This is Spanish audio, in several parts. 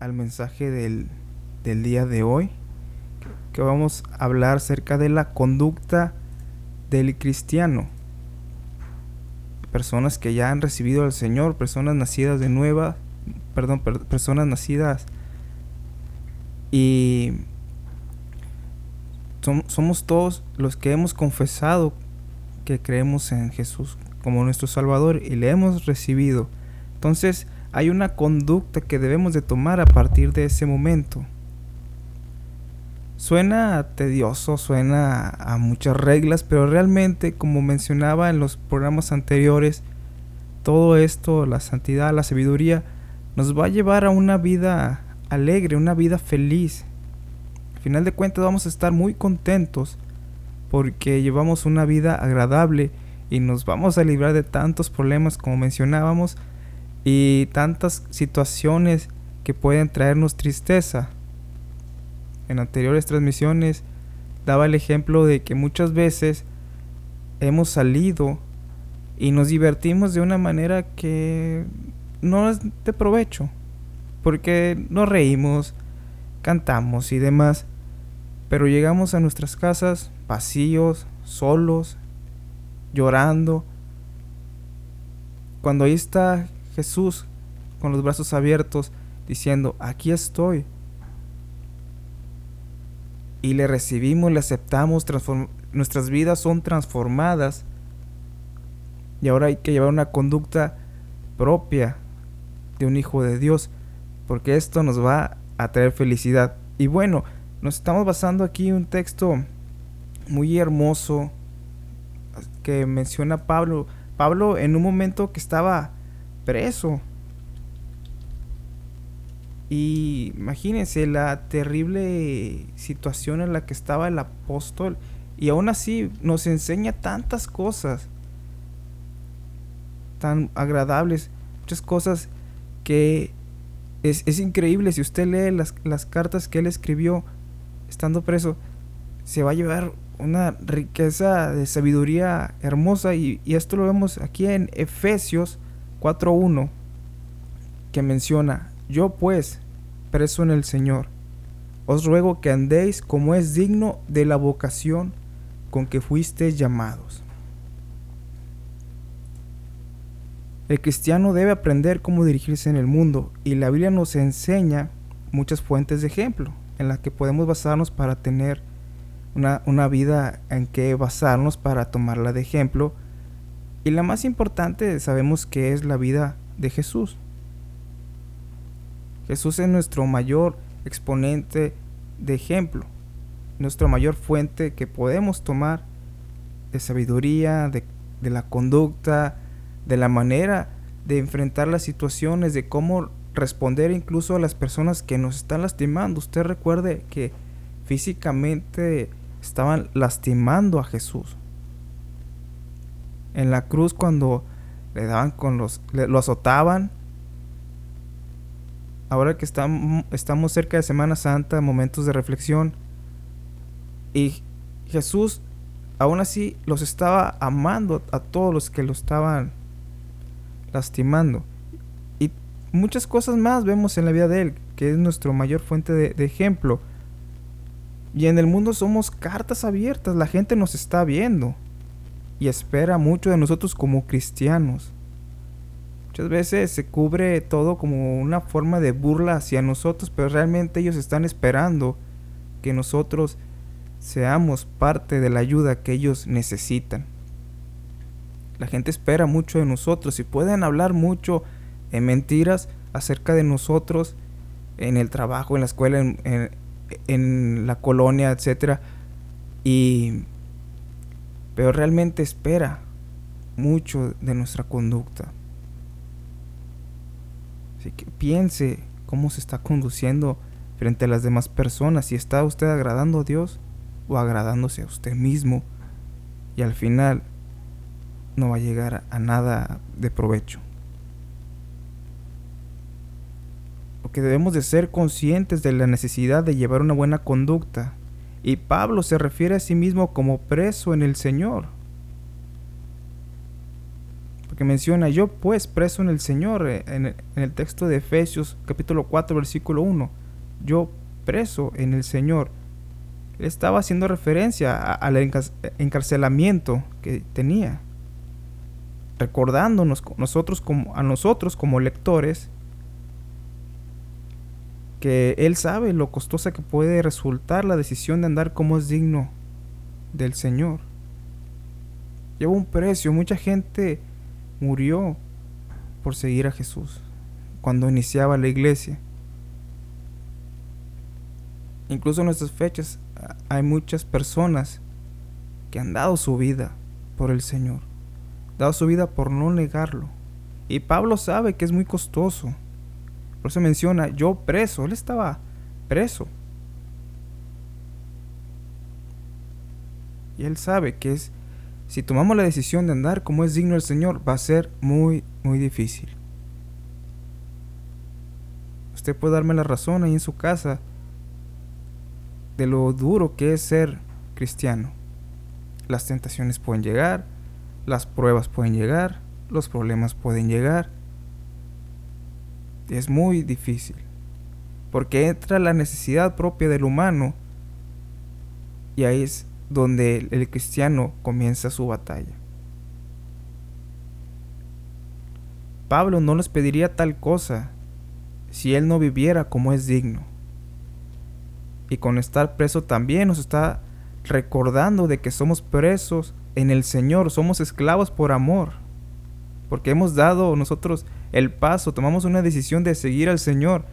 al mensaje del, del día de hoy, que vamos a hablar acerca de la conducta del cristiano. Personas que ya han recibido al Señor, personas nacidas de nueva, perdón, personas nacidas y somos todos los que hemos confesado que creemos en Jesús como nuestro Salvador y le hemos recibido. Entonces hay una conducta que debemos de tomar a partir de ese momento. Suena tedioso, suena a muchas reglas, pero realmente, como mencionaba en los programas anteriores, todo esto, la santidad, la sabiduría, nos va a llevar a una vida alegre, una vida feliz. Al final de cuentas vamos a estar muy contentos porque llevamos una vida agradable y nos vamos a librar de tantos problemas como mencionábamos y tantas situaciones que pueden traernos tristeza. En anteriores transmisiones daba el ejemplo de que muchas veces hemos salido y nos divertimos de una manera que no es de provecho, porque nos reímos, cantamos y demás, pero llegamos a nuestras casas vacíos, solos, llorando. Cuando ahí está Jesús con los brazos abiertos diciendo, aquí estoy. Y le recibimos, le aceptamos, nuestras vidas son transformadas. Y ahora hay que llevar una conducta propia de un hijo de Dios, porque esto nos va a traer felicidad. Y bueno, nos estamos basando aquí en un texto muy hermoso que menciona Pablo. Pablo en un momento que estaba preso. Y imagínense la terrible situación en la que estaba el apóstol. Y aún así nos enseña tantas cosas tan agradables, muchas cosas que es, es increíble. Si usted lee las, las cartas que él escribió estando preso, se va a llevar una riqueza de sabiduría hermosa y, esto lo vemos aquí en Efesios 4.1 que menciona, yo pues, preso en el Señor, os ruego que andéis como es digno de la vocación con que fuisteis llamados. El cristiano debe aprender cómo dirigirse en el mundo y la Biblia nos enseña muchas fuentes de ejemplo en las que podemos basarnos para tener una, vida en que basarnos para tomarla de ejemplo. Y la más importante sabemos que es la vida de Jesús. Jesús es nuestro mayor exponente de ejemplo, nuestra mayor fuente que podemos tomar de sabiduría, de, de la conducta, de la manera de enfrentar las situaciones, de cómo responder incluso a las personas que nos están lastimando. Usted recuerde que físicamente estaban lastimando a Jesús. En la cruz cuando le daban con los lo azotaban. Ahora que estamos, cerca de Semana Santa, momentos de reflexión y Jesús aún así los estaba amando a todos los que lo estaban lastimando. Y muchas cosas más vemos en la vida de él, que es nuestro mayor fuente de ejemplo. Y en el mundo somos cartas abiertas, la gente nos está viendo y espera mucho de nosotros como cristianos. Muchas veces se cubre todo como una forma de burla hacia nosotros, pero realmente ellos están esperando que nosotros seamos parte de la ayuda que ellos necesitan. La gente espera mucho de nosotros y pueden hablar mucho en mentiras acerca de nosotros en el trabajo, en la escuela, en, en la colonia, etcétera. Y pero realmente espera mucho de nuestra conducta. Así que piense cómo se está conduciendo frente a las demás personas, si está usted agradando a Dios o agradándose a usted mismo y al final no va a llegar a nada de provecho. que debemos de ser conscientes de la necesidad de llevar una buena conducta. Y Pablo se refiere a sí mismo como preso en el Señor. Porque menciona, yo pues preso en el Señor, eh, en, el texto de Efesios capítulo 4 versículo 1, yo preso en el Señor. estaba haciendo referencia al encarcelamiento que tenía, recordándonos nosotros a nosotros como lectores que Él sabe lo costosa que puede resultar la decisión de andar como es digno del Señor. Lleva un precio, mucha gente murió por seguir a Jesús cuando iniciaba la iglesia. Incluso en nuestras fechas hay muchas personas que han dado su vida por el Señor, dado su vida por no negarlo. Y Pablo sabe que es muy costoso. Por eso menciona, yo preso, él estaba preso. Y él sabe que es, si tomamos la decisión de andar como es digno el Señor, va a ser muy, muy difícil. Usted puede darme la razón ahí en su casa de lo duro que es ser cristiano. Las tentaciones pueden llegar, las pruebas pueden llegar, los problemas pueden llegar. Es muy difícil. Porque entra la necesidad propia del humano y ahí es donde el cristiano comienza su batalla. Pablo no les pediría tal cosa si él no viviera como es digno. Y con estar preso también nos está recordando de que somos presos en el Señor, somos esclavos por amor, porque hemos dado nosotros el paso, tomamos una decisión de seguir al Señor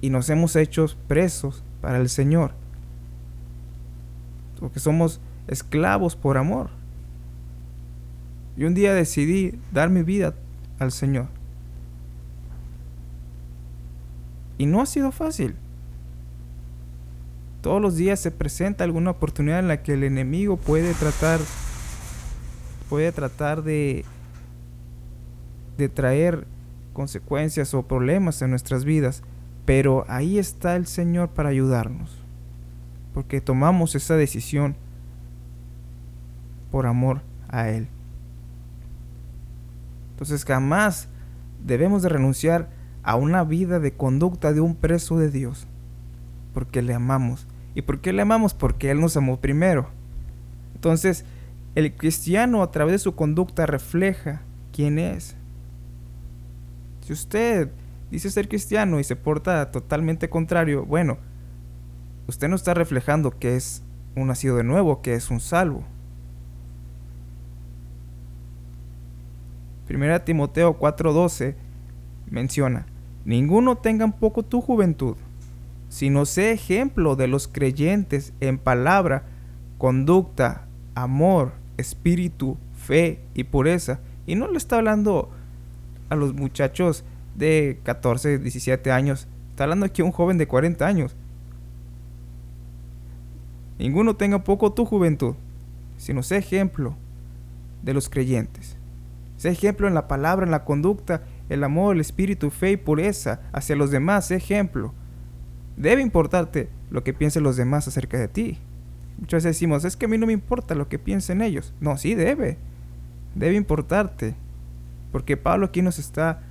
y nos hemos hecho presos para el Señor porque somos esclavos por amor. Y un día decidí dar mi vida al Señor. Y no ha sido fácil. Todos los días se presenta alguna oportunidad en la que el enemigo puede tratar puede tratar de de traer consecuencias o problemas en nuestras vidas, pero ahí está el Señor para ayudarnos porque tomamos esa decisión por amor a Él. Entonces jamás debemos de renunciar a una vida de conducta de un preso de Dios, porque le amamos. ¿Y por qué le amamos? Porque Él nos amó primero. Entonces, el cristiano a través de su conducta refleja quién es. Si usted dice ser cristiano y se porta totalmente contrario, bueno, usted no está reflejando que es un nacido de nuevo, que es un salvo. Primera Timoteo 4:12 menciona, ninguno tenga en poco tu juventud, sino sé ejemplo de los creyentes en palabra, conducta, amor, espíritu, fe y pureza. Y no le está hablando a los muchachos de 14, 17 años, está hablando aquí un joven de 40 años Ninguno tenga poco tu juventud, sino sé ejemplo de los creyentes. Sé ejemplo en la palabra, en la conducta, el amor, el espíritu, fe y pureza hacia los demás. Sé ejemplo. Debe importarte lo que piensen los demás acerca de ti. Muchas veces decimos, es que a mí no me importa lo que piensen ellos. No, sí debe. Debe importarte. Porque Pablo aquí nos está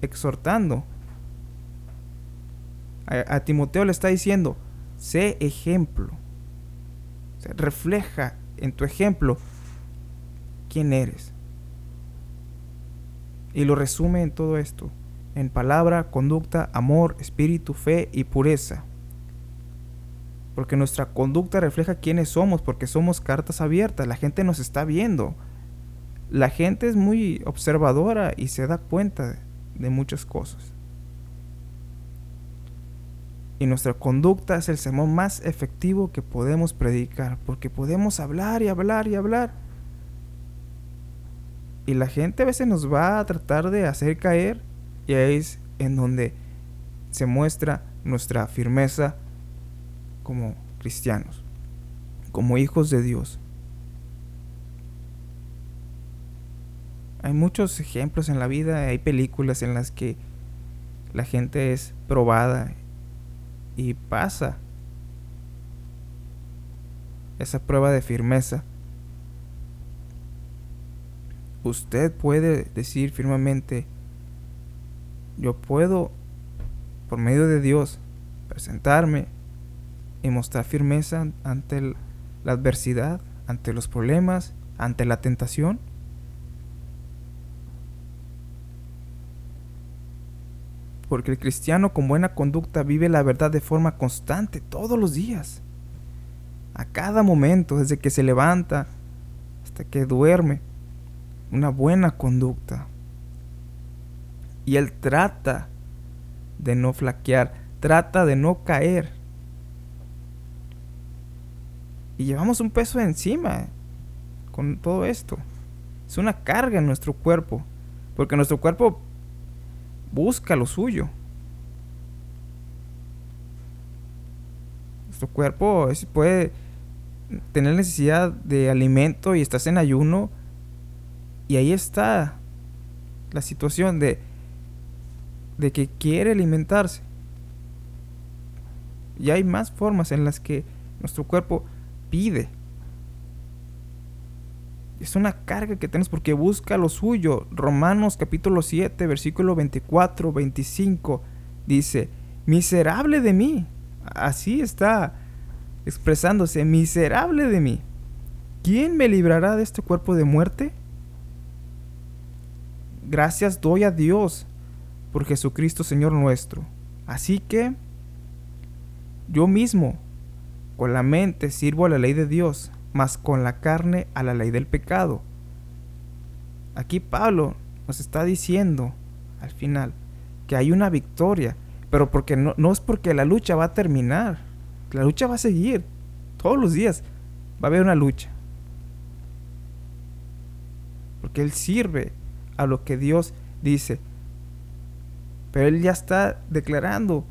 exhortando. A, Timoteo le está diciendo, sé ejemplo refleja en tu ejemplo quién eres. Y lo resume en todo esto, en palabra, conducta, amor, espíritu, fe y pureza. Porque nuestra conducta refleja quiénes somos, porque somos cartas abiertas, la gente nos está viendo. La gente es muy observadora y se da cuenta de muchas cosas y nuestra conducta es el sermón más efectivo que podemos predicar, porque podemos hablar y hablar y hablar. Y la gente a veces nos va a tratar de hacer caer y ahí es en donde se muestra nuestra firmeza como cristianos, como hijos de Dios. Hay muchos ejemplos en la vida, hay películas en las que la gente es probada y pasa esa prueba de firmeza. usted puede decir firmemente, yo puedo, por medio de Dios, presentarme y mostrar firmeza ante la adversidad, ante los problemas, ante la tentación. Porque el cristiano con buena conducta vive la verdad de forma constante todos los días. A cada momento, desde que se levanta hasta que duerme. Una buena conducta. Y él trata de no flaquear, trata de no caer. Y llevamos un peso encima con todo esto. Es una carga en nuestro cuerpo, porque nuestro cuerpo busca lo suyo. Nuestro cuerpo puede tener necesidad de alimento y estás en ayuno y ahí está la situación de de que quiere alimentarse. Y hay más formas en las que nuestro cuerpo pide. Es una carga que tenemos porque busca lo suyo. Romanos capítulo 7, versículo 24, 25 dice, miserable de mí. Así está expresándose, miserable de mí. ¿Quién me librará de este cuerpo de muerte? Gracias doy a Dios por Jesucristo Señor nuestro. Así que yo mismo con la mente sirvo a la ley de Dios, mas con la carne a la ley del pecado. Aquí Pablo nos está diciendo al final que hay una victoria, pero porque no, no es porque la lucha va a terminar, la lucha va a seguir, todos los días va a haber una lucha. Porque Él sirve a lo que Dios dice. Pero Él ya está declarando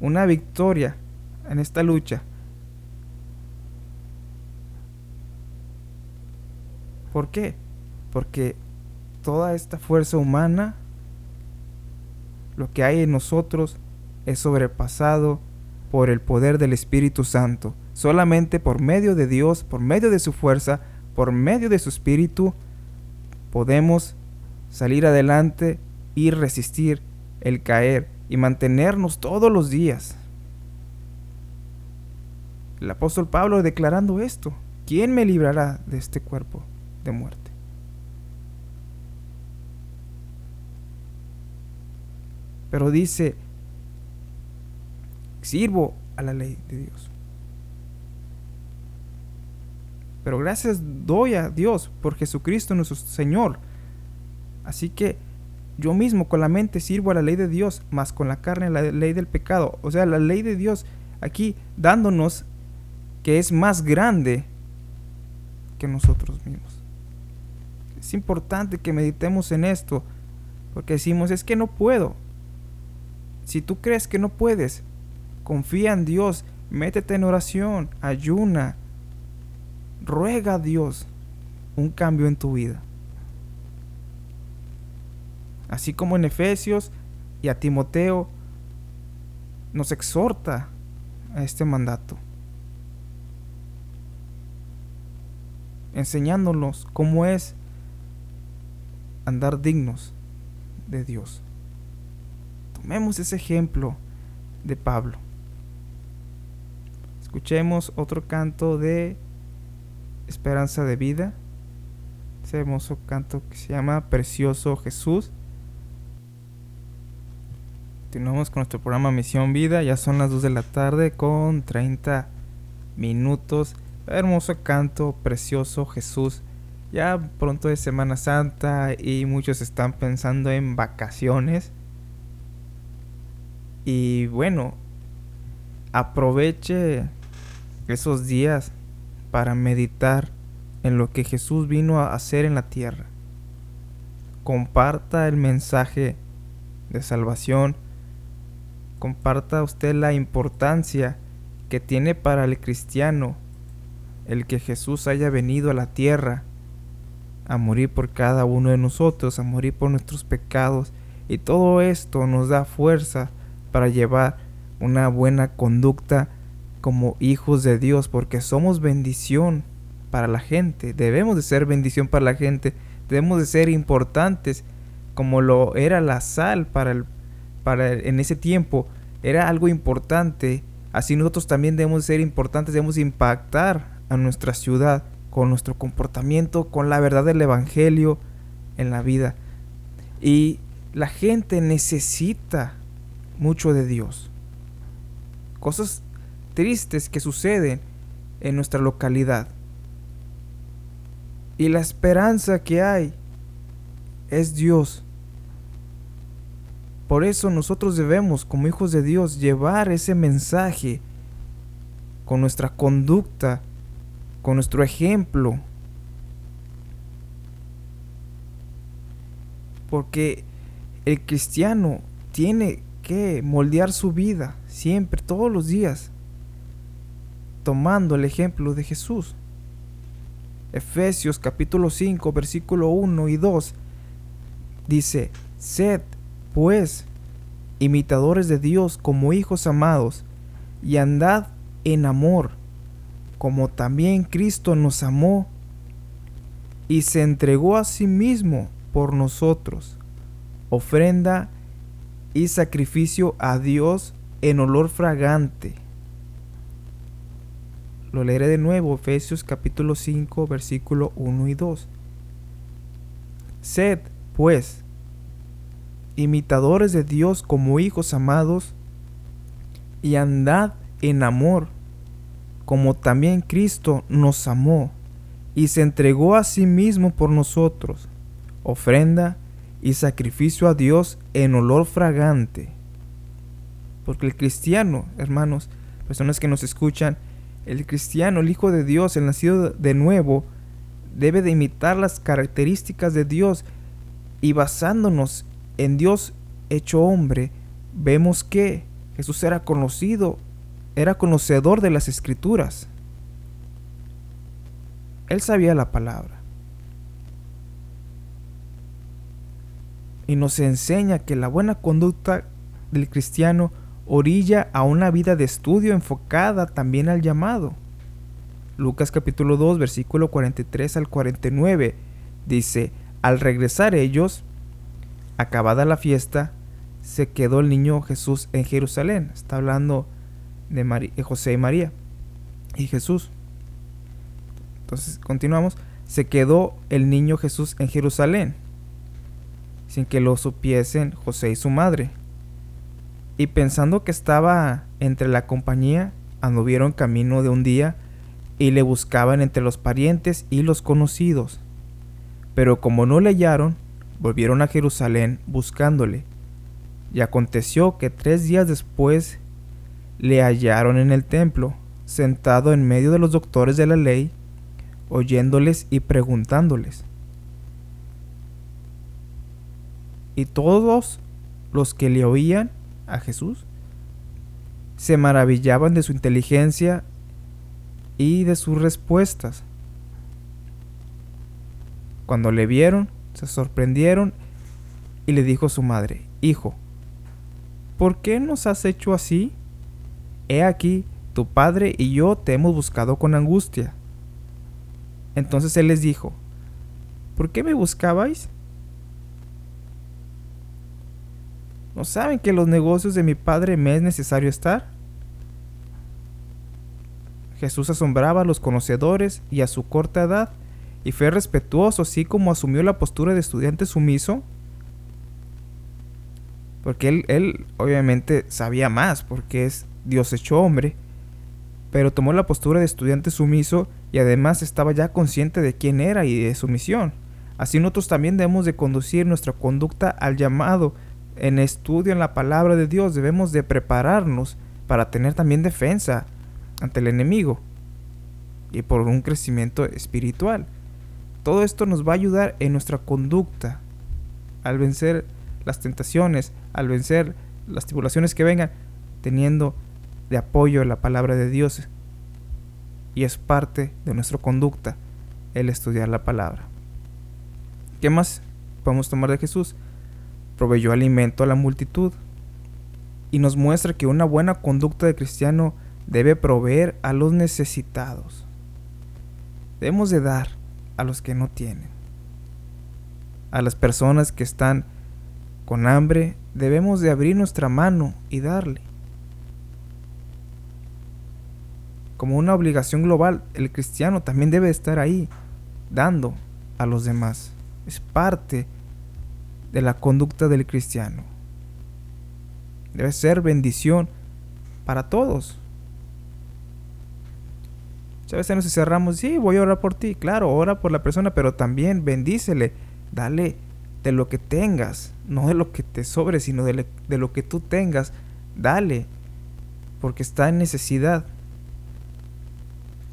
una victoria en esta lucha. ¿Por qué? Porque toda esta fuerza humana, lo que hay en nosotros, es sobrepasado por el poder del Espíritu Santo. Solamente por medio de Dios, por medio de su fuerza, por medio de su Espíritu, podemos salir adelante y resistir el caer y mantenernos todos los días. El apóstol Pablo declarando esto, ¿quién me librará de este cuerpo de muerte? Pero dice, sirvo a la ley de Dios. Pero gracias doy a Dios por Jesucristo nuestro Señor. Así que yo mismo con la mente sirvo a la ley de Dios, más con la carne a la ley del pecado. O sea, la ley de Dios aquí dándonos que es más grande que nosotros mismos. Es importante que meditemos en esto, porque decimos, es que no puedo. Si tú crees que no puedes, confía en Dios, métete en oración, ayuna, ruega a Dios un cambio en tu vida. Así como en Efesios y a Timoteo nos exhorta a este mandato. enseñándonos cómo es andar dignos de Dios. Tomemos ese ejemplo de Pablo. Escuchemos otro canto de esperanza de vida. Ese hermoso canto que se llama Precioso Jesús. Continuamos con nuestro programa Misión Vida. Ya son las 2 de la tarde con 30 minutos. Hermoso canto, precioso Jesús. Ya pronto es Semana Santa y muchos están pensando en vacaciones. Y bueno, aproveche esos días para meditar en lo que Jesús vino a hacer en la tierra. Comparta el mensaje de salvación. Comparta usted la importancia que tiene para el cristiano el que Jesús haya venido a la tierra a morir por cada uno de nosotros, a morir por nuestros pecados. Y todo esto nos da fuerza para llevar una buena conducta como hijos de Dios, porque somos bendición para la gente. Debemos de ser bendición para la gente. debemos de ser importantes como lo era la sal para el para en ese tiempo era algo importante así nosotros también debemos de ser importantes debemos impactar a nuestra ciudad con nuestro comportamiento con la verdad del evangelio en la vida. Y la gente necesita mucho de Dios. Cosas tristes que suceden en nuestra localidad. Y la esperanza que hay es Dios. Por eso nosotros debemos, como hijos de Dios, llevar ese mensaje con nuestra conducta, con nuestro ejemplo. Porque el cristiano tiene que moldear su vida siempre, todos los días, tomando el ejemplo de Jesús. Efesios capítulo 5, versículo 1 y 2 dice, sed pues imitadores de Dios como hijos amados y andad en amor, como también Cristo nos amó y se entregó a sí mismo por nosotros, ofrenda y sacrificio a Dios en olor fragante. Lo leeré de nuevo, Efesios capítulo 5, versículo 1 y 2. Sed, pues, imitadores de Dios como hijos amados, y andad en amor, como también Cristo nos amó, y se entregó a sí mismo por nosotros, ofrenda y sacrificio a Dios en olor fragante. Porque el cristiano, hermanos, personas que nos escuchan, el cristiano, el Hijo de Dios, el nacido de nuevo, debe de imitar las características de Dios y basándonos en Dios hecho hombre, vemos que Jesús era conocido, era conocedor de las escrituras. Él sabía la palabra. Y nos enseña que la buena conducta del cristiano orilla a una vida de estudio enfocada también al llamado. Lucas capítulo 2 versículo 43 al 49 dice, al regresar ellos, acabada la fiesta, se quedó el niño Jesús en Jerusalén. Está hablando de, José y María y Jesús. Entonces, continuamos. Se quedó el niño Jesús en Jerusalén, sin que lo supiesen José y su madre. Y pensando que estaba entre la compañía, anduvieron camino de un día y le buscaban entre los parientes y los conocidos. Pero como no le hallaron, volvieron a Jerusalén buscándole. Y aconteció que tres días después le hallaron en el templo, sentado en medio de los doctores de la ley, oyéndoles y preguntándoles. Y todos los que le oían a Jesús, se maravillaban de su inteligencia y de sus respuestas. Cuando le vieron, se sorprendieron y le dijo su madre, Hijo, ¿por qué nos has hecho así? He aquí, tu padre y yo te hemos buscado con angustia. Entonces él les dijo, ¿por qué me buscabais? ¿No saben que los negocios de mi padre me es necesario estar? Jesús asombraba a los conocedores y a su corta edad, y fue respetuoso, así como asumió la postura de estudiante sumiso, porque él, él obviamente sabía más, porque es Dios hecho hombre, pero tomó la postura de estudiante sumiso y además estaba ya consciente de quién era y de su misión. Así nosotros también debemos de conducir nuestra conducta al llamado en estudio en la palabra de Dios debemos de prepararnos para tener también defensa ante el enemigo y por un crecimiento espiritual. Todo esto nos va a ayudar en nuestra conducta al vencer las tentaciones, al vencer las tribulaciones que vengan, teniendo de apoyo la palabra de Dios. Y es parte de nuestra conducta el estudiar la palabra. ¿Qué más podemos tomar de Jesús? proveyó alimento a la multitud y nos muestra que una buena conducta de cristiano debe proveer a los necesitados. Debemos de dar a los que no tienen. a las personas que están con hambre, debemos de abrir nuestra mano y darle. Como una obligación global, el cristiano también debe estar ahí, dando a los demás. Es parte de la conducta del cristiano. Debe ser bendición para todos. Muchas veces nos cerramos, sí, voy a orar por ti, claro, ora por la persona, pero también bendícele, dale de lo que tengas, no de lo que te sobre, sino de, de lo que tú tengas, dale, porque está en necesidad.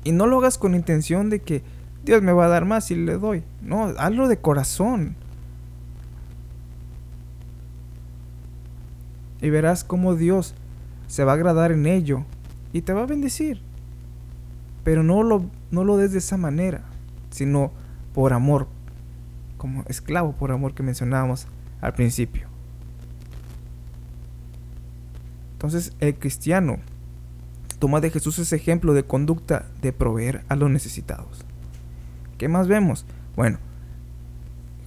Y no lo hagas con intención de que Dios me va a dar más si le doy. No, hazlo de corazón. Y verás cómo Dios se va a agradar en ello y te va a bendecir. Pero no lo, no lo des de esa manera, sino por amor, como esclavo por amor que mencionábamos al principio. Entonces el cristiano toma de Jesús ese ejemplo de conducta de proveer a los necesitados. ¿Qué más vemos? Bueno,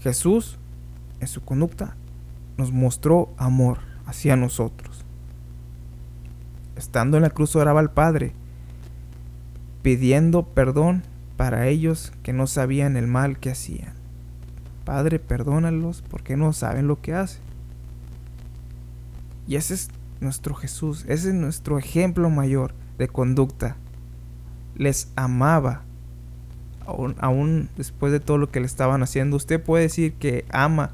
Jesús en su conducta nos mostró amor hacia nosotros. Estando en la cruz oraba al Padre pidiendo perdón para ellos que no sabían el mal que hacían. Padre, perdónalos porque no saben lo que hacen. Y ese es nuestro Jesús, ese es nuestro ejemplo mayor de conducta. Les amaba, aún, aún, después de todo lo que le estaban haciendo. ¿Usted puede decir que ama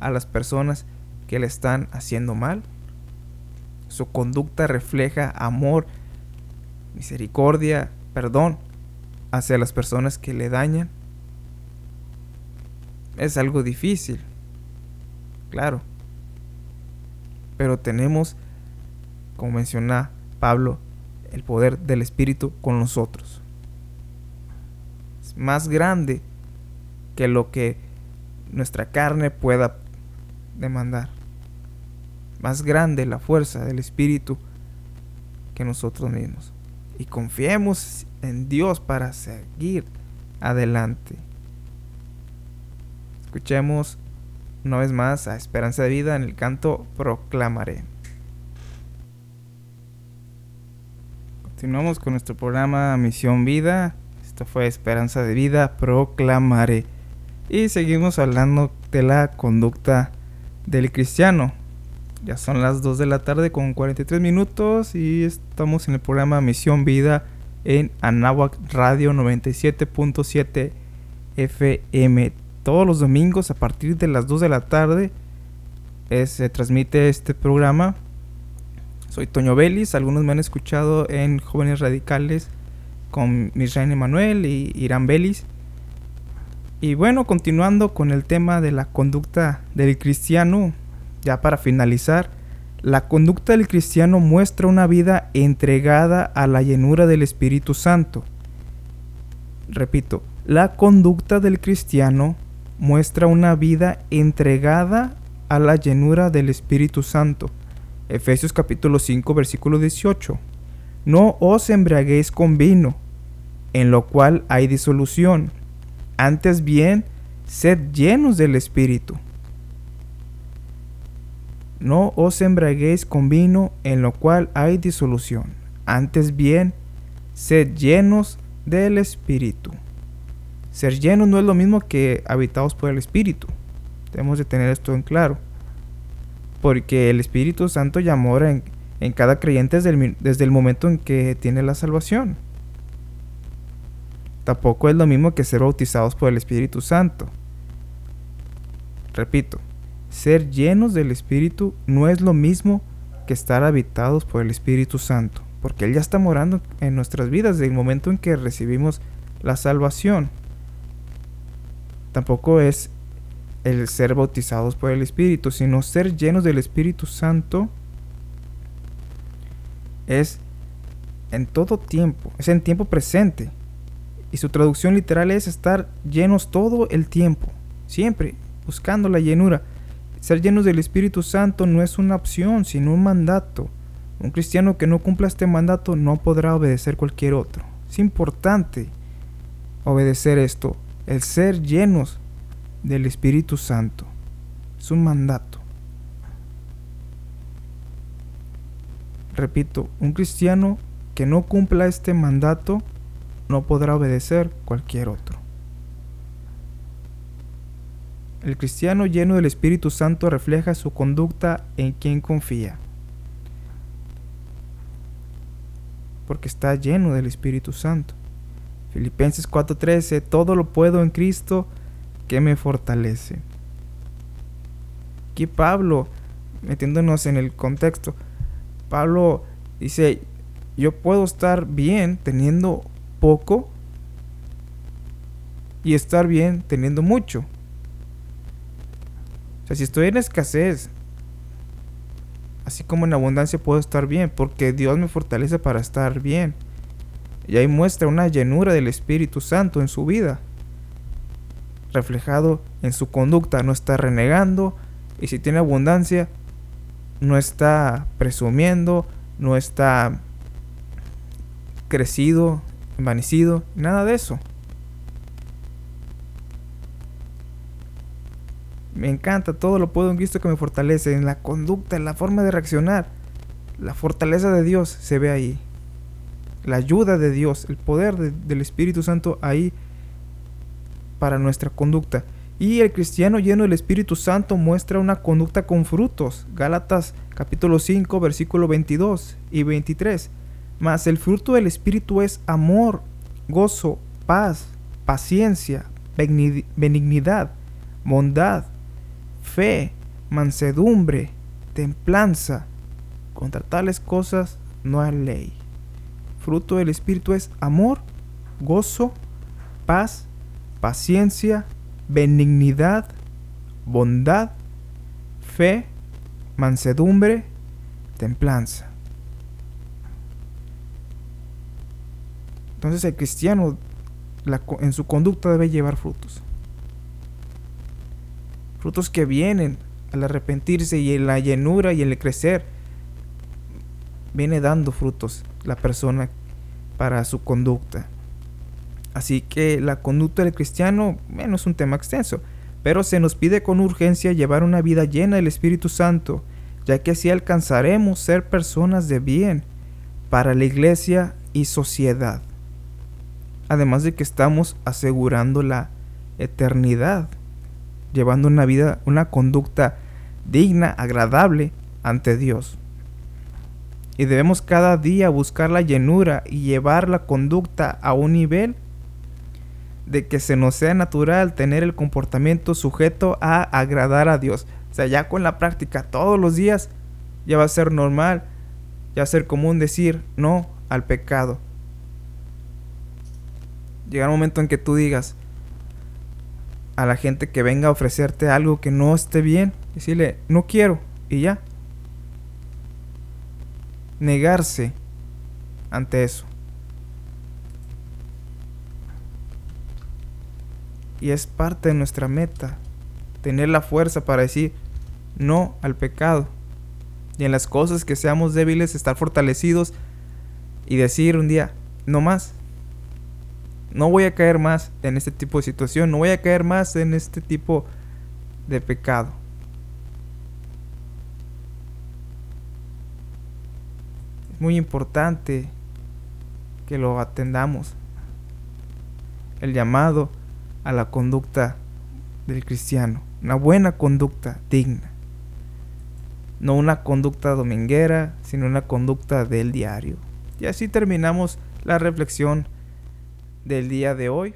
a las personas que le están haciendo mal? Su conducta refleja amor, misericordia, perdón hacia las personas que le dañan. Es algo difícil, claro. Pero tenemos, como menciona Pablo, el poder del Espíritu con nosotros. Es más grande que lo que nuestra carne pueda demandar. Más grande la fuerza del Espíritu que nosotros mismos y confiemos en Dios para seguir adelante. Escuchemos una vez más a Esperanza de Vida en el canto Proclamaré. Continuamos con nuestro programa Misión Vida. Esto fue Esperanza de Vida, Proclamaré. Y seguimos hablando de la conducta del cristiano. Ya son las 2 de la tarde con 43 minutos y estamos en el programa Misión Vida en Anáhuac Radio 97.7 FM. Todos los domingos a partir de las 2 de la tarde se transmite este programa. Soy Toño Vélez, algunos me han escuchado en Jóvenes Radicales con Misraín Emanuel y Irán Vélez. Y bueno, continuando con el tema de la conducta del cristiano, ya para finalizar, la conducta del cristiano muestra una vida entregada a la llenura del Espíritu Santo. Repito, la conducta del cristiano muestra una vida entregada a la llenura del Espíritu Santo. Efesios capítulo 5 versículo 18. No os embriaguéis con vino, en lo cual hay disolución. Antes bien, sed llenos del Espíritu no os embraguéis con vino en lo cual hay disolución. Antes bien, sed llenos del Espíritu. Ser llenos no es lo mismo que habitados por el Espíritu. Debemos de tener esto en claro. Porque el Espíritu Santo ya mora en, cada creyente desde el, desde el momento en que tiene la salvación. Tampoco es lo mismo que ser bautizados por el Espíritu Santo. Repito, ser llenos del Espíritu no es lo mismo que estar habitados por el Espíritu Santo, porque Él ya está morando en nuestras vidas desde el momento en que recibimos la salvación. Tampoco es el ser bautizados por el Espíritu, sino ser llenos del Espíritu Santo es en todo tiempo, es en tiempo presente. Y su traducción literal es estar llenos todo el tiempo, siempre buscando la llenura. Ser llenos del Espíritu Santo no es una opción, sino un mandato. Un cristiano que no cumpla este mandato no podrá obedecer cualquier otro. Es importante obedecer esto, el ser llenos del Espíritu Santo. Es un mandato. Repito, un cristiano que no cumpla este mandato no podrá obedecer cualquier otro. El cristiano lleno del Espíritu Santo refleja su conducta en quien confía. Porque está lleno del Espíritu Santo. Filipenses 4:13, todo lo puedo en Cristo que me fortalece. Aquí Pablo, metiéndonos en el contexto, Pablo dice, yo puedo estar bien teniendo poco y estar bien teniendo mucho. O sea, si estoy en escasez, así como en abundancia puedo estar bien, porque Dios me fortalece para estar bien. Y ahí muestra una llenura del Espíritu Santo en su vida, reflejado en su conducta, no está renegando, y si tiene abundancia, no está presumiendo, no está crecido, envanecido, nada de eso. Me encanta, todo lo puedo en Cristo que me fortalece, en la conducta, en la forma de reaccionar. La fortaleza de Dios se ve ahí. La ayuda de Dios, el poder del Espíritu Santo ahí para nuestra conducta. Y el cristiano lleno del Espíritu Santo muestra una conducta con frutos. Gálatas capítulo 5 versículo 22 y 23. Mas el fruto del Espíritu es amor, gozo, paz, paciencia, benignidad, bondad, fe, mansedumbre, templanza. Contra tales cosas no hay ley. Fruto del Espíritu es amor, gozo, paz, paciencia, benignidad, bondad, fe, mansedumbre, templanza. Entonces el cristiano en su conducta debe llevar frutos. Frutos que vienen al arrepentirse y en la llenura y en el crecer. Viene dando frutos la persona para su conducta. Así que la conducta del cristiano no es un tema extenso, pero se nos pide con urgencia llevar una vida llena del Espíritu Santo, ya que así alcanzaremos ser personas de bien para la iglesia y sociedad. Además de que estamos asegurando la eternidad, llevando una vida, una conducta digna, agradable ante Dios. Y debemos cada día buscar la llenura y llevar la conducta a un nivel de que se nos sea natural tener el comportamiento sujeto a agradar a Dios. O sea, ya con la práctica todos los días ya va a ser normal, ya va a ser común decir no al pecado. Llega un momento en que tú digas a la gente que venga a ofrecerte algo que no esté bien, decirle no quiero y ya. Negarse ante eso. Y es parte de nuestra meta, tener la fuerza para decir no al pecado. Y en las cosas que seamos débiles, estar fortalecidos y decir un día, no más. No voy a caer más en este tipo de situación, no voy a caer más en este tipo de pecado. Es muy importante que lo atendamos. El llamado a la conducta del cristiano, una buena conducta digna. No una conducta dominguera, sino una conducta del diario. Y así terminamos la reflexión del día de hoy.